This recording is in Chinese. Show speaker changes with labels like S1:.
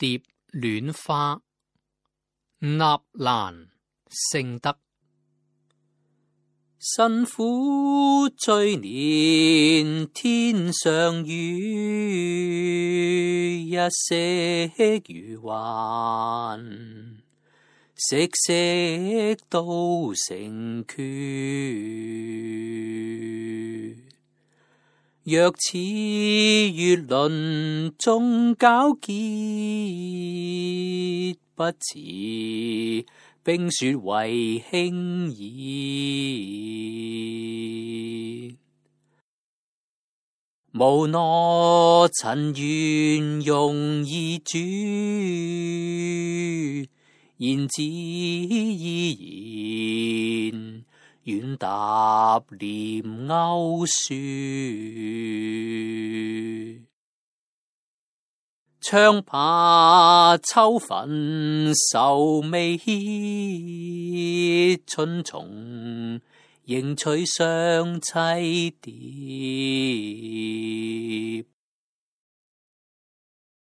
S1: 蝶恋花，纳兰性德。辛苦追年，天上月，一色如环，息息都成缺。若似月轮中皎洁，不似冰雪为轻艳。无奈尘缘容易转，言之依然。远踏帘钩树，长怕秋分愁未歇，春丛迎娶双栖蝶。